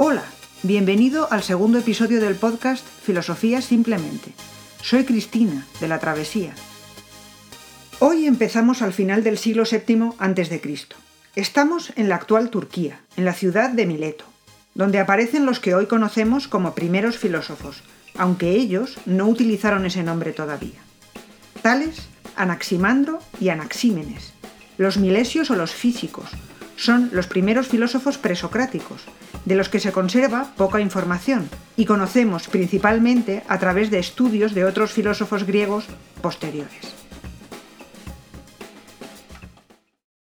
Hola, bienvenido al segundo episodio del podcast Filosofía Simplemente. Soy Cristina, de la Travesía. Hoy empezamos al final del siglo VII a.C. Estamos en la actual Turquía, en la ciudad de Mileto, donde aparecen los que hoy conocemos como primeros filósofos, aunque ellos no utilizaron ese nombre todavía. Tales, Anaximandro y Anaxímenes, los milesios o los físicos, son los primeros filósofos presocráticos, de los que se conserva poca información y conocemos principalmente a través de estudios de otros filósofos griegos posteriores.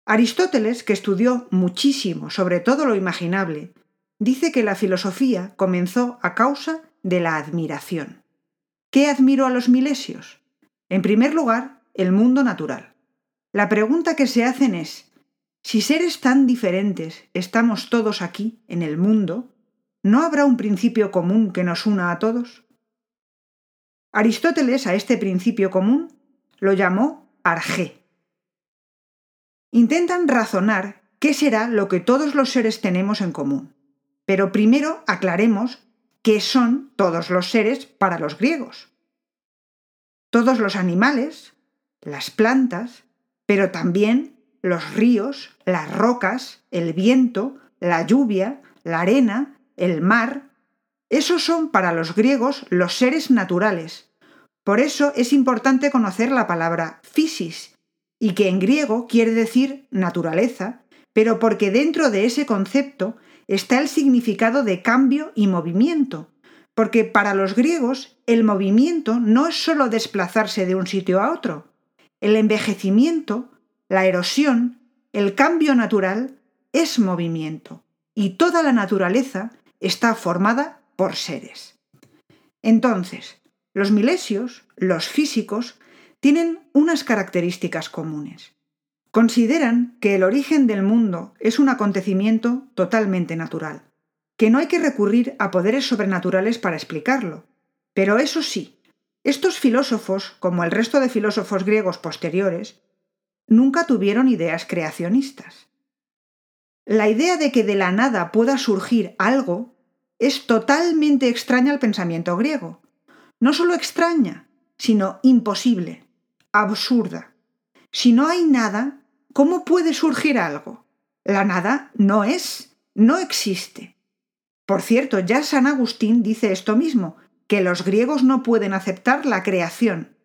Aristóteles, que estudió muchísimo sobre todo lo imaginable, dice que la filosofía comenzó a causa de la admiración. ¿Qué admiró a los milesios? En primer lugar, el mundo natural. La pregunta que se hacen es, si seres tan diferentes estamos todos aquí, en el mundo, ¿no habrá un principio común que nos una a todos? Aristóteles a este principio común lo llamó arjé. Intentan razonar qué será lo que todos los seres tenemos en común, pero primero aclaremos qué son todos los seres para los griegos. Todos los animales, las plantas, pero también los ríos, las rocas, el viento, la lluvia, la arena, el mar. Esos son para los griegos los seres naturales. Por eso es importante conocer la palabra physis, y que en griego quiere decir naturaleza, pero porque dentro de ese concepto está el significado de cambio y movimiento, porque para los griegos el movimiento no es solo desplazarse de un sitio a otro, el envejecimiento la erosión, el cambio natural, es movimiento y toda la naturaleza está formada por seres. Entonces, los milesios, los físicos, tienen unas características comunes. Consideran que el origen del mundo es un acontecimiento totalmente natural, que no hay que recurrir a poderes sobrenaturales para explicarlo. Pero eso sí, estos filósofos, como el resto de filósofos griegos posteriores, nunca tuvieron ideas creacionistas. La idea de que de la nada pueda surgir algo es totalmente extraña al pensamiento griego. No solo extraña, sino imposible, absurda. Si no hay nada, ¿cómo puede surgir algo? La nada no es, no existe. Por cierto, ya San Agustín dice esto mismo, que los griegos no pueden aceptar la creación,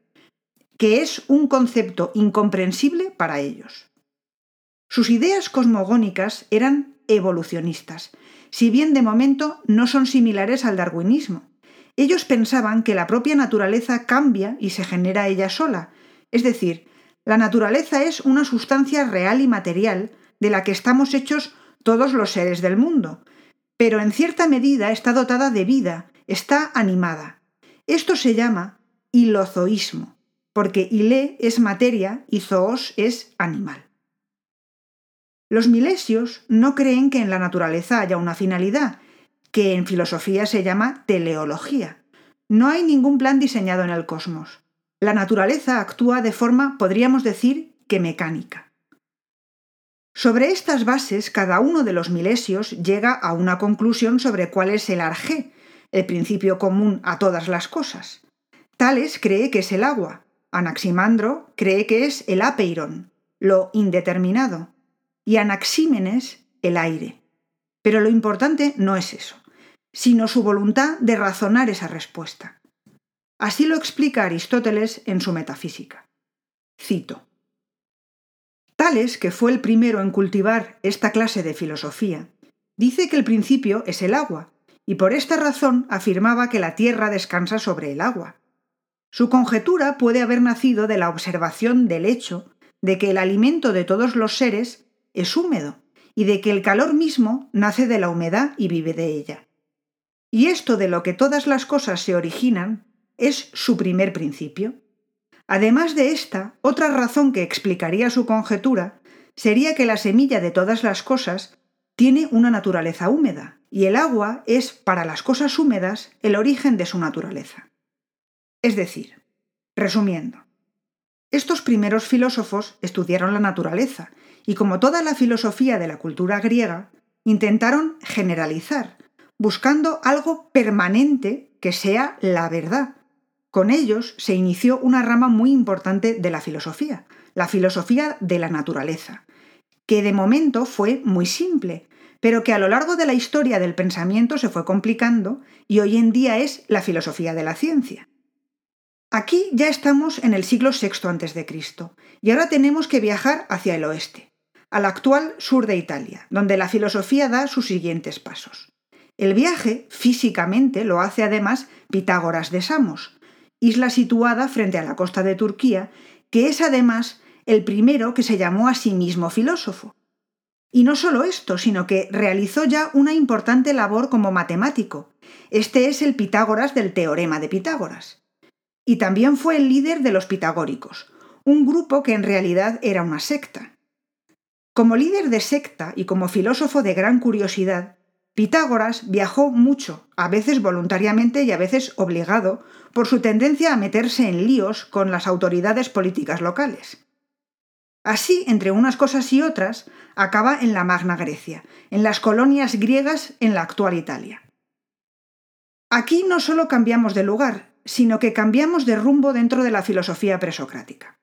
que es un concepto incomprensible para ellos. Sus ideas cosmogónicas eran evolucionistas, si bien de momento no son similares al darwinismo. Ellos pensaban que la propia naturaleza cambia y se genera ella sola, es decir, la naturaleza es una sustancia real y material de la que estamos hechos todos los seres del mundo, pero en cierta medida está dotada de vida, está animada. Esto se llama hilozoísmo porque Ile es materia y Zoos es animal. Los milesios no creen que en la naturaleza haya una finalidad, que en filosofía se llama teleología. No hay ningún plan diseñado en el cosmos. La naturaleza actúa de forma, podríamos decir, que mecánica. Sobre estas bases, cada uno de los milesios llega a una conclusión sobre cuál es el arjé, el principio común a todas las cosas. Tales cree que es el agua, Anaximandro cree que es el apeiron, lo indeterminado, y Anaxímenes el aire. Pero lo importante no es eso, sino su voluntad de razonar esa respuesta. Así lo explica Aristóteles en su Metafísica. Cito. Tales, que fue el primero en cultivar esta clase de filosofía, dice que el principio es el agua, y por esta razón afirmaba que la tierra descansa sobre el agua. Su conjetura puede haber nacido de la observación del hecho de que el alimento de todos los seres es húmedo y de que el calor mismo nace de la humedad y vive de ella. Y esto de lo que todas las cosas se originan es su primer principio. Además de esta, otra razón que explicaría su conjetura sería que la semilla de todas las cosas tiene una naturaleza húmeda, y el agua es, para las cosas húmedas, el origen de su naturaleza. Es decir, resumiendo, estos primeros filósofos estudiaron la naturaleza y como toda la filosofía de la cultura griega, intentaron generalizar, buscando algo permanente que sea la verdad. Con ellos se inició una rama muy importante de la filosofía, la filosofía de la naturaleza, que de momento fue muy simple, pero que a lo largo de la historia del pensamiento se fue complicando y hoy en día es la filosofía de la ciencia. Aquí ya estamos en el siglo VI a.C. y ahora tenemos que viajar hacia el oeste, al actual sur de Italia, donde la filosofía da sus siguientes pasos. El viaje físicamente lo hace además Pitágoras de Samos, isla situada frente a la costa de Turquía, que es además el primero que se llamó a sí mismo filósofo. Y no solo esto, sino que realizó ya una importante labor como matemático. Este es el Pitágoras del teorema de Pitágoras. Y también fue el líder de los pitagóricos, un grupo que en realidad era una secta. Como líder de secta y como filósofo de gran curiosidad, Pitágoras viajó mucho, a veces voluntariamente y a veces obligado, por su tendencia a meterse en líos con las autoridades políticas locales. Así, entre unas cosas y otras, acaba en la Magna Grecia, en las colonias griegas en la actual Italia. Aquí no solo cambiamos de lugar, sino que cambiamos de rumbo dentro de la filosofía presocrática.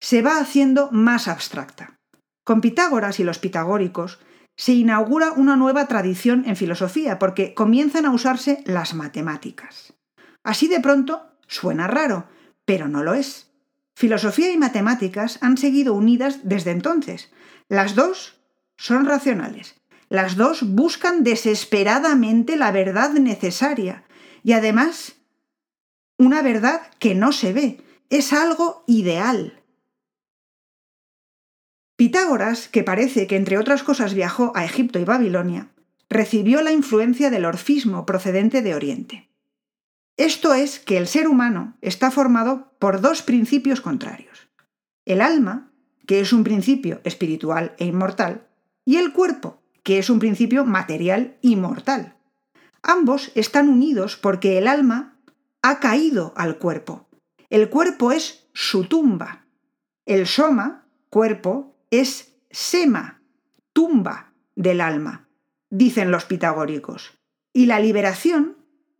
Se va haciendo más abstracta. Con Pitágoras y los pitagóricos se inaugura una nueva tradición en filosofía porque comienzan a usarse las matemáticas. Así de pronto suena raro, pero no lo es. Filosofía y matemáticas han seguido unidas desde entonces. Las dos son racionales. Las dos buscan desesperadamente la verdad necesaria y además una verdad que no se ve. Es algo ideal. Pitágoras, que parece que entre otras cosas viajó a Egipto y Babilonia, recibió la influencia del orfismo procedente de Oriente. Esto es que el ser humano está formado por dos principios contrarios. El alma, que es un principio espiritual e inmortal, y el cuerpo, que es un principio material y mortal. Ambos están unidos porque el alma ha caído al cuerpo. El cuerpo es su tumba. El soma, cuerpo, es sema, tumba del alma, dicen los pitagóricos. Y la liberación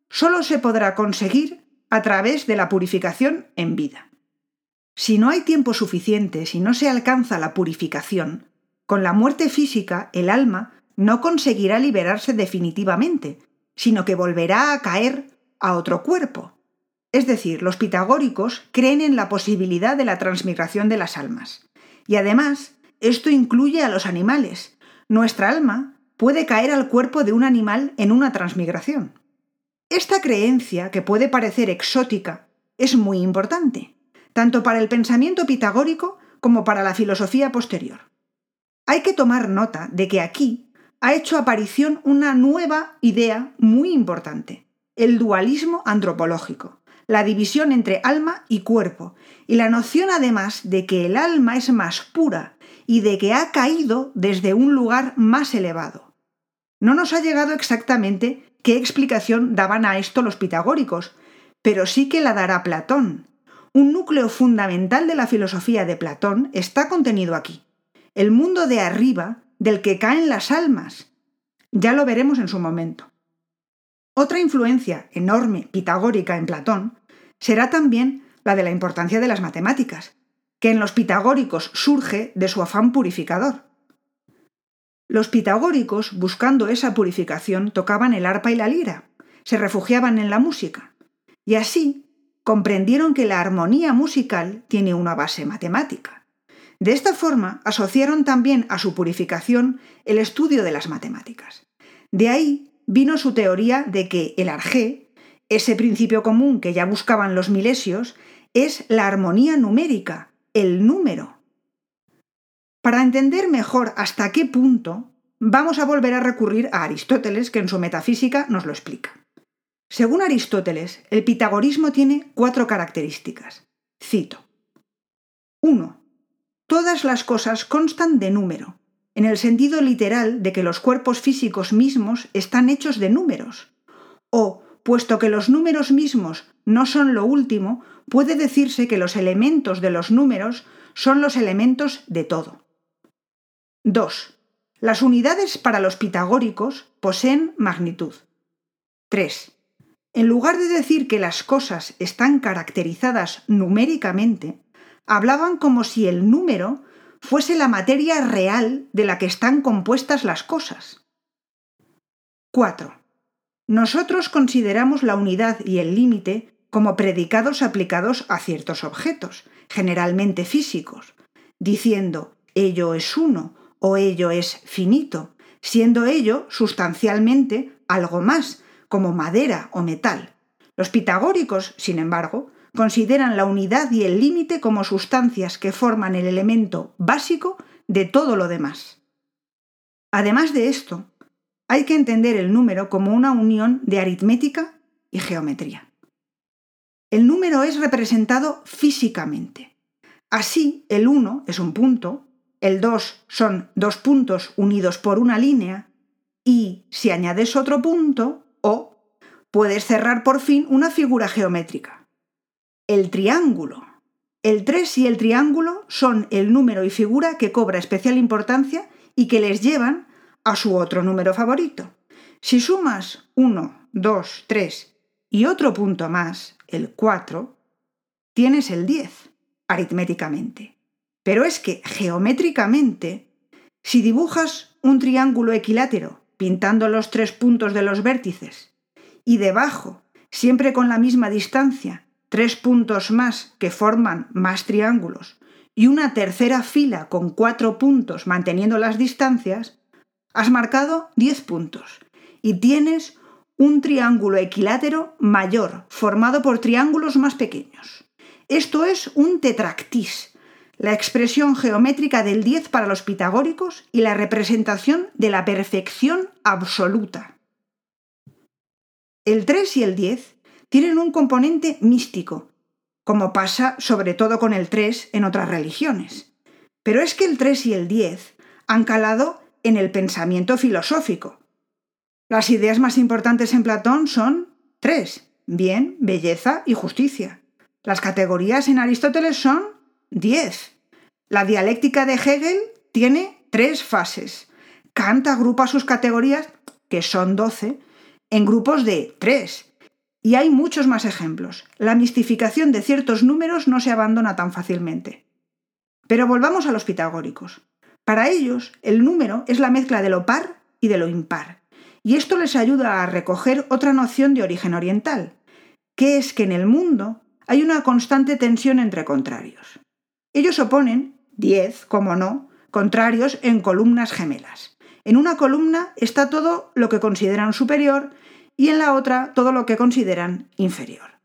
solo se podrá conseguir a través de la purificación en vida. Si no hay tiempo suficiente, si no se alcanza la purificación, con la muerte física el alma no conseguirá liberarse definitivamente, sino que volverá a caer a otro cuerpo. Es decir, los pitagóricos creen en la posibilidad de la transmigración de las almas. Y además, esto incluye a los animales. Nuestra alma puede caer al cuerpo de un animal en una transmigración. Esta creencia, que puede parecer exótica, es muy importante, tanto para el pensamiento pitagórico como para la filosofía posterior. Hay que tomar nota de que aquí ha hecho aparición una nueva idea muy importante, el dualismo antropológico, la división entre alma y cuerpo, y la noción además de que el alma es más pura y de que ha caído desde un lugar más elevado. No nos ha llegado exactamente qué explicación daban a esto los pitagóricos, pero sí que la dará Platón. Un núcleo fundamental de la filosofía de Platón está contenido aquí. El mundo de arriba del que caen las almas. Ya lo veremos en su momento. Otra influencia enorme pitagórica en Platón será también la de la importancia de las matemáticas, que en los pitagóricos surge de su afán purificador. Los pitagóricos, buscando esa purificación, tocaban el arpa y la lira, se refugiaban en la música, y así comprendieron que la armonía musical tiene una base matemática. De esta forma asociaron también a su purificación el estudio de las matemáticas. De ahí vino su teoría de que el arjé, ese principio común que ya buscaban los milesios, es la armonía numérica, el número, para entender mejor hasta qué punto, vamos a volver a recurrir a Aristóteles, que en su metafísica nos lo explica. Según Aristóteles, el pitagorismo tiene cuatro características. Cito. 1. Todas las cosas constan de número, en el sentido literal de que los cuerpos físicos mismos están hechos de números. O, puesto que los números mismos no son lo último, puede decirse que los elementos de los números son los elementos de todo. 2. Las unidades para los pitagóricos poseen magnitud. 3. En lugar de decir que las cosas están caracterizadas numéricamente, hablaban como si el número fuese la materia real de la que están compuestas las cosas. 4. Nosotros consideramos la unidad y el límite como predicados aplicados a ciertos objetos, generalmente físicos, diciendo ello es uno o ello es finito, siendo ello sustancialmente algo más, como madera o metal. Los pitagóricos, sin embargo, consideran la unidad y el límite como sustancias que forman el elemento básico de todo lo demás. Además de esto, hay que entender el número como una unión de aritmética y geometría. El número es representado físicamente. Así, el 1 es un punto, el 2 son dos puntos unidos por una línea, y si añades otro punto, o, puedes cerrar por fin una figura geométrica. El triángulo. El 3 y el triángulo son el número y figura que cobra especial importancia y que les llevan a su otro número favorito. Si sumas 1, 2, 3 y otro punto más, el 4, tienes el 10, aritméticamente. Pero es que geométricamente, si dibujas un triángulo equilátero pintando los tres puntos de los vértices y debajo, siempre con la misma distancia, tres puntos más que forman más triángulos y una tercera fila con cuatro puntos manteniendo las distancias, has marcado 10 puntos y tienes un triángulo equilátero mayor formado por triángulos más pequeños. Esto es un tetractis, la expresión geométrica del 10 para los pitagóricos y la representación de la perfección absoluta. El 3 y el 10 tienen un componente místico, como pasa sobre todo con el 3 en otras religiones. Pero es que el 3 y el 10 han calado en el pensamiento filosófico. Las ideas más importantes en Platón son tres, bien, belleza y justicia. Las categorías en Aristóteles son diez. La dialéctica de Hegel tiene tres fases. Kant agrupa sus categorías, que son doce, en grupos de tres. Y hay muchos más ejemplos. La mistificación de ciertos números no se abandona tan fácilmente. Pero volvamos a los pitagóricos. Para ellos, el número es la mezcla de lo par y de lo impar. Y esto les ayuda a recoger otra noción de origen oriental, que es que en el mundo hay una constante tensión entre contrarios. Ellos oponen, diez, como no, contrarios en columnas gemelas. En una columna está todo lo que consideran superior y en la otra todo lo que consideran inferior.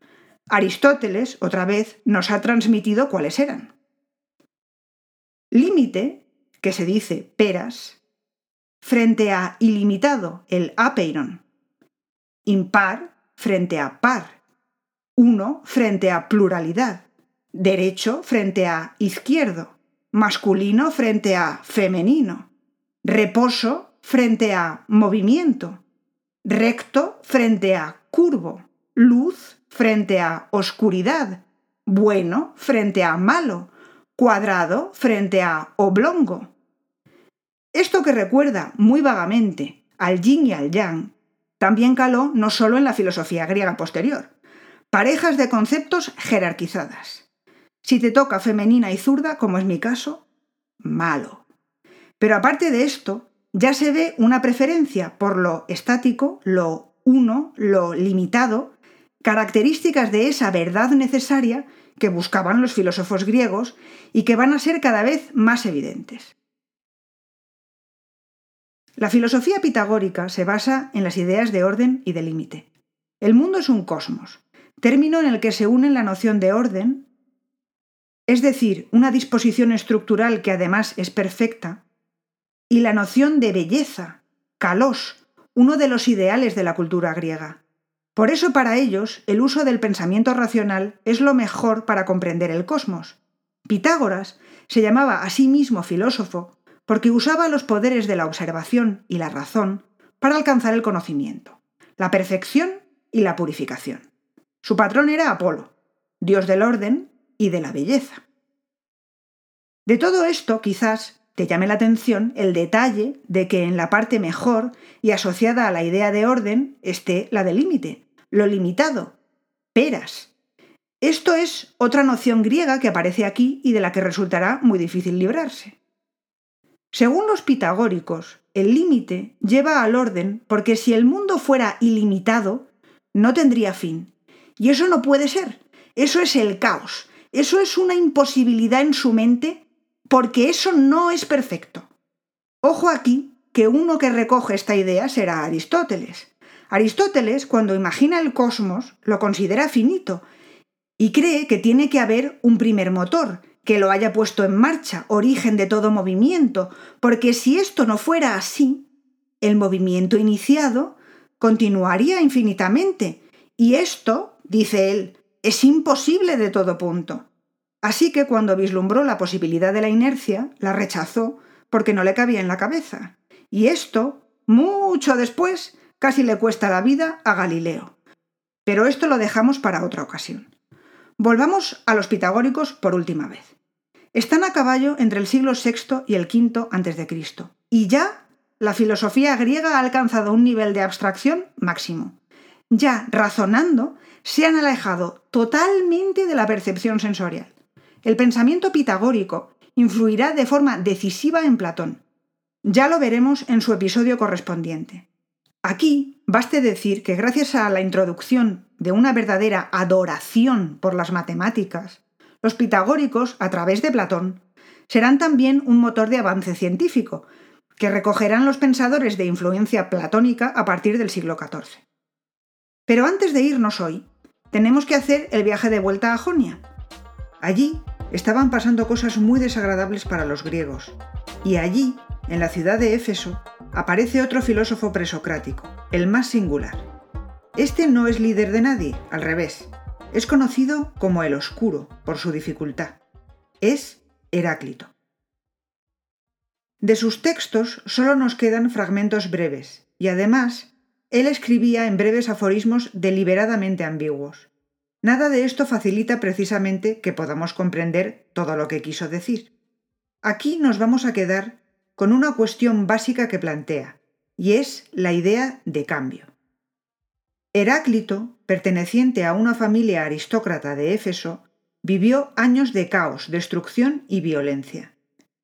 Aristóteles, otra vez, nos ha transmitido cuáles eran. Límite que se dice peras, frente a ilimitado, el apeiron, impar frente a par, uno frente a pluralidad, derecho frente a izquierdo, masculino frente a femenino, reposo frente a movimiento, recto frente a curvo, luz frente a oscuridad, bueno frente a malo, cuadrado frente a oblongo. Esto que recuerda muy vagamente al yin y al yang, también caló no solo en la filosofía griega posterior, parejas de conceptos jerarquizadas. Si te toca femenina y zurda, como es mi caso, malo. Pero aparte de esto, ya se ve una preferencia por lo estático, lo uno, lo limitado, características de esa verdad necesaria que buscaban los filósofos griegos y que van a ser cada vez más evidentes. La filosofía pitagórica se basa en las ideas de orden y de límite. El mundo es un cosmos, término en el que se unen la noción de orden, es decir, una disposición estructural que además es perfecta, y la noción de belleza, kalos, uno de los ideales de la cultura griega. Por eso para ellos el uso del pensamiento racional es lo mejor para comprender el cosmos. Pitágoras se llamaba a sí mismo filósofo porque usaba los poderes de la observación y la razón para alcanzar el conocimiento, la perfección y la purificación. Su patrón era Apolo, dios del orden y de la belleza. De todo esto, quizás, te llame la atención el detalle de que en la parte mejor y asociada a la idea de orden esté la de límite, lo limitado, peras. Esto es otra noción griega que aparece aquí y de la que resultará muy difícil librarse. Según los pitagóricos, el límite lleva al orden porque si el mundo fuera ilimitado, no tendría fin. Y eso no puede ser. Eso es el caos. Eso es una imposibilidad en su mente porque eso no es perfecto. Ojo aquí que uno que recoge esta idea será Aristóteles. Aristóteles, cuando imagina el cosmos, lo considera finito y cree que tiene que haber un primer motor, que lo haya puesto en marcha, origen de todo movimiento, porque si esto no fuera así, el movimiento iniciado continuaría infinitamente, y esto, dice él, es imposible de todo punto. Así que cuando vislumbró la posibilidad de la inercia, la rechazó porque no le cabía en la cabeza. Y esto, mucho después, casi le cuesta la vida a Galileo. Pero esto lo dejamos para otra ocasión. Volvamos a los pitagóricos por última vez. Están a caballo entre el siglo VI y el V a.C. Y ya la filosofía griega ha alcanzado un nivel de abstracción máximo. Ya razonando, se han alejado totalmente de la percepción sensorial. El pensamiento pitagórico influirá de forma decisiva en Platón. Ya lo veremos en su episodio correspondiente. Aquí baste decir que gracias a la introducción de una verdadera adoración por las matemáticas, los pitagóricos, a través de Platón, serán también un motor de avance científico, que recogerán los pensadores de influencia platónica a partir del siglo XIV. Pero antes de irnos hoy, tenemos que hacer el viaje de vuelta a Jonia. Allí estaban pasando cosas muy desagradables para los griegos, y allí, en la ciudad de Éfeso, aparece otro filósofo presocrático, el más singular. Este no es líder de nadie, al revés, es conocido como el Oscuro por su dificultad. Es Heráclito. De sus textos solo nos quedan fragmentos breves, y además, él escribía en breves aforismos deliberadamente ambiguos. Nada de esto facilita precisamente que podamos comprender todo lo que quiso decir. Aquí nos vamos a quedar con una cuestión básica que plantea, y es la idea de cambio. Heráclito, perteneciente a una familia aristócrata de Éfeso, vivió años de caos, destrucción y violencia.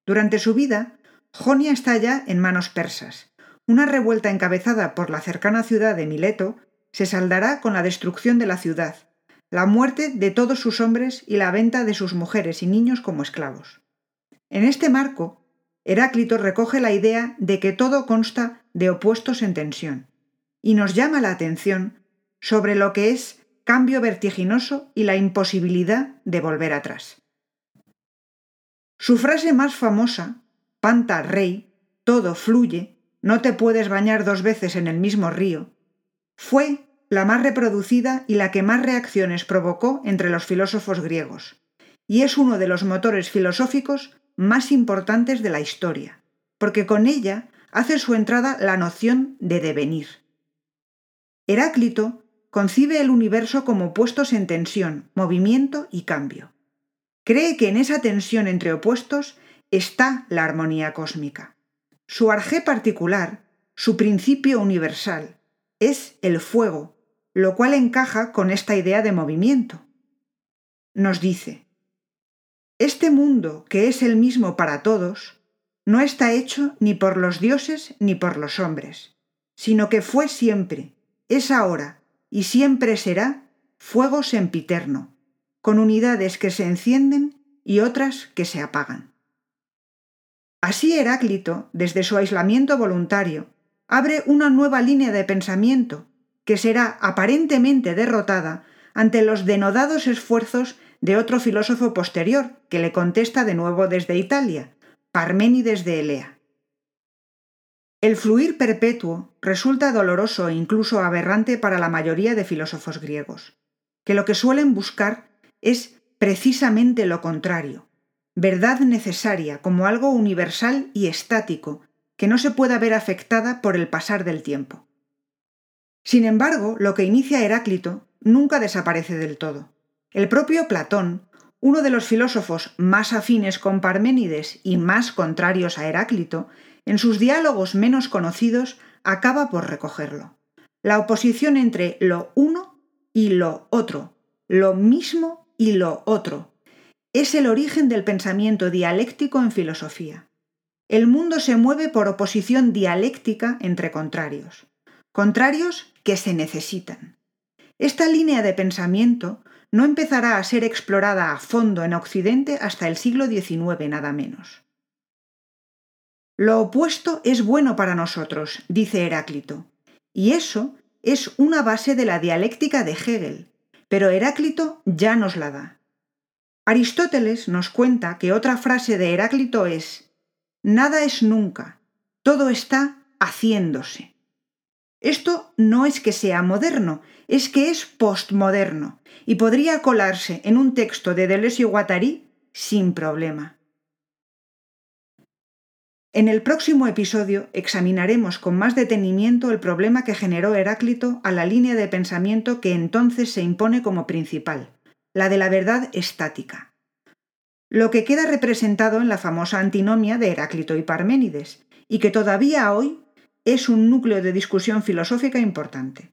Durante su vida, Jonia estalla en manos persas. Una revuelta encabezada por la cercana ciudad de Mileto se saldará con la destrucción de la ciudad, la muerte de todos sus hombres y la venta de sus mujeres y niños como esclavos. En este marco, Heráclito recoge la idea de que todo consta de opuestos en tensión, y nos llama la atención sobre lo que es cambio vertiginoso y la imposibilidad de volver atrás. Su frase más famosa, Panta Rey, todo fluye, no te puedes bañar dos veces en el mismo río, fue la más reproducida y la que más reacciones provocó entre los filósofos griegos, y es uno de los motores filosóficos más importantes de la historia, porque con ella hace su entrada la noción de devenir. Heráclito concibe el universo como puestos en tensión, movimiento y cambio. Cree que en esa tensión entre opuestos está la armonía cósmica. Su arjé particular, su principio universal, es el fuego, lo cual encaja con esta idea de movimiento. Nos dice, este mundo, que es el mismo para todos, no está hecho ni por los dioses ni por los hombres, sino que fue siempre, es ahora y siempre será fuego sempiterno, con unidades que se encienden y otras que se apagan. Así Heráclito, desde su aislamiento voluntario, abre una nueva línea de pensamiento que será aparentemente derrotada ante los denodados esfuerzos de otro filósofo posterior, que le contesta de nuevo desde Italia, Parménides de Elea. El fluir perpetuo resulta doloroso e incluso aberrante para la mayoría de filósofos griegos, que lo que suelen buscar es precisamente lo contrario, verdad necesaria como algo universal y estático, que no se pueda ver afectada por el pasar del tiempo. Sin embargo, lo que inicia Heráclito nunca desaparece del todo. El propio Platón uno de los filósofos más afines con Parménides y más contrarios a Heráclito, en sus diálogos menos conocidos acaba por recogerlo. La oposición entre lo uno y lo otro, lo mismo y lo otro, es el origen del pensamiento dialéctico en filosofía. El mundo se mueve por oposición dialéctica entre contrarios, contrarios que se necesitan. Esta línea de pensamiento no empezará a ser explorada a fondo en Occidente hasta el siglo XIX nada menos. Lo opuesto es bueno para nosotros, dice Heráclito, y eso es una base de la dialéctica de Hegel, pero Heráclito ya nos la da. Aristóteles nos cuenta que otra frase de Heráclito es, Nada es nunca, todo está haciéndose. Esto no es que sea moderno, es que es postmoderno y podría colarse en un texto de Deleuze y Guattari sin problema. En el próximo episodio examinaremos con más detenimiento el problema que generó Heráclito a la línea de pensamiento que entonces se impone como principal, la de la verdad estática. Lo que queda representado en la famosa antinomia de Heráclito y Parménides, y que todavía hoy es un núcleo de discusión filosófica importante.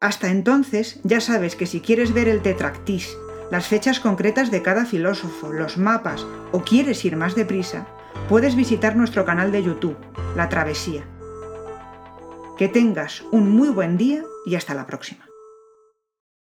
Hasta entonces, ya sabes que si quieres ver el tetractis, las fechas concretas de cada filósofo, los mapas o quieres ir más deprisa, puedes visitar nuestro canal de YouTube, La Travesía. Que tengas un muy buen día y hasta la próxima.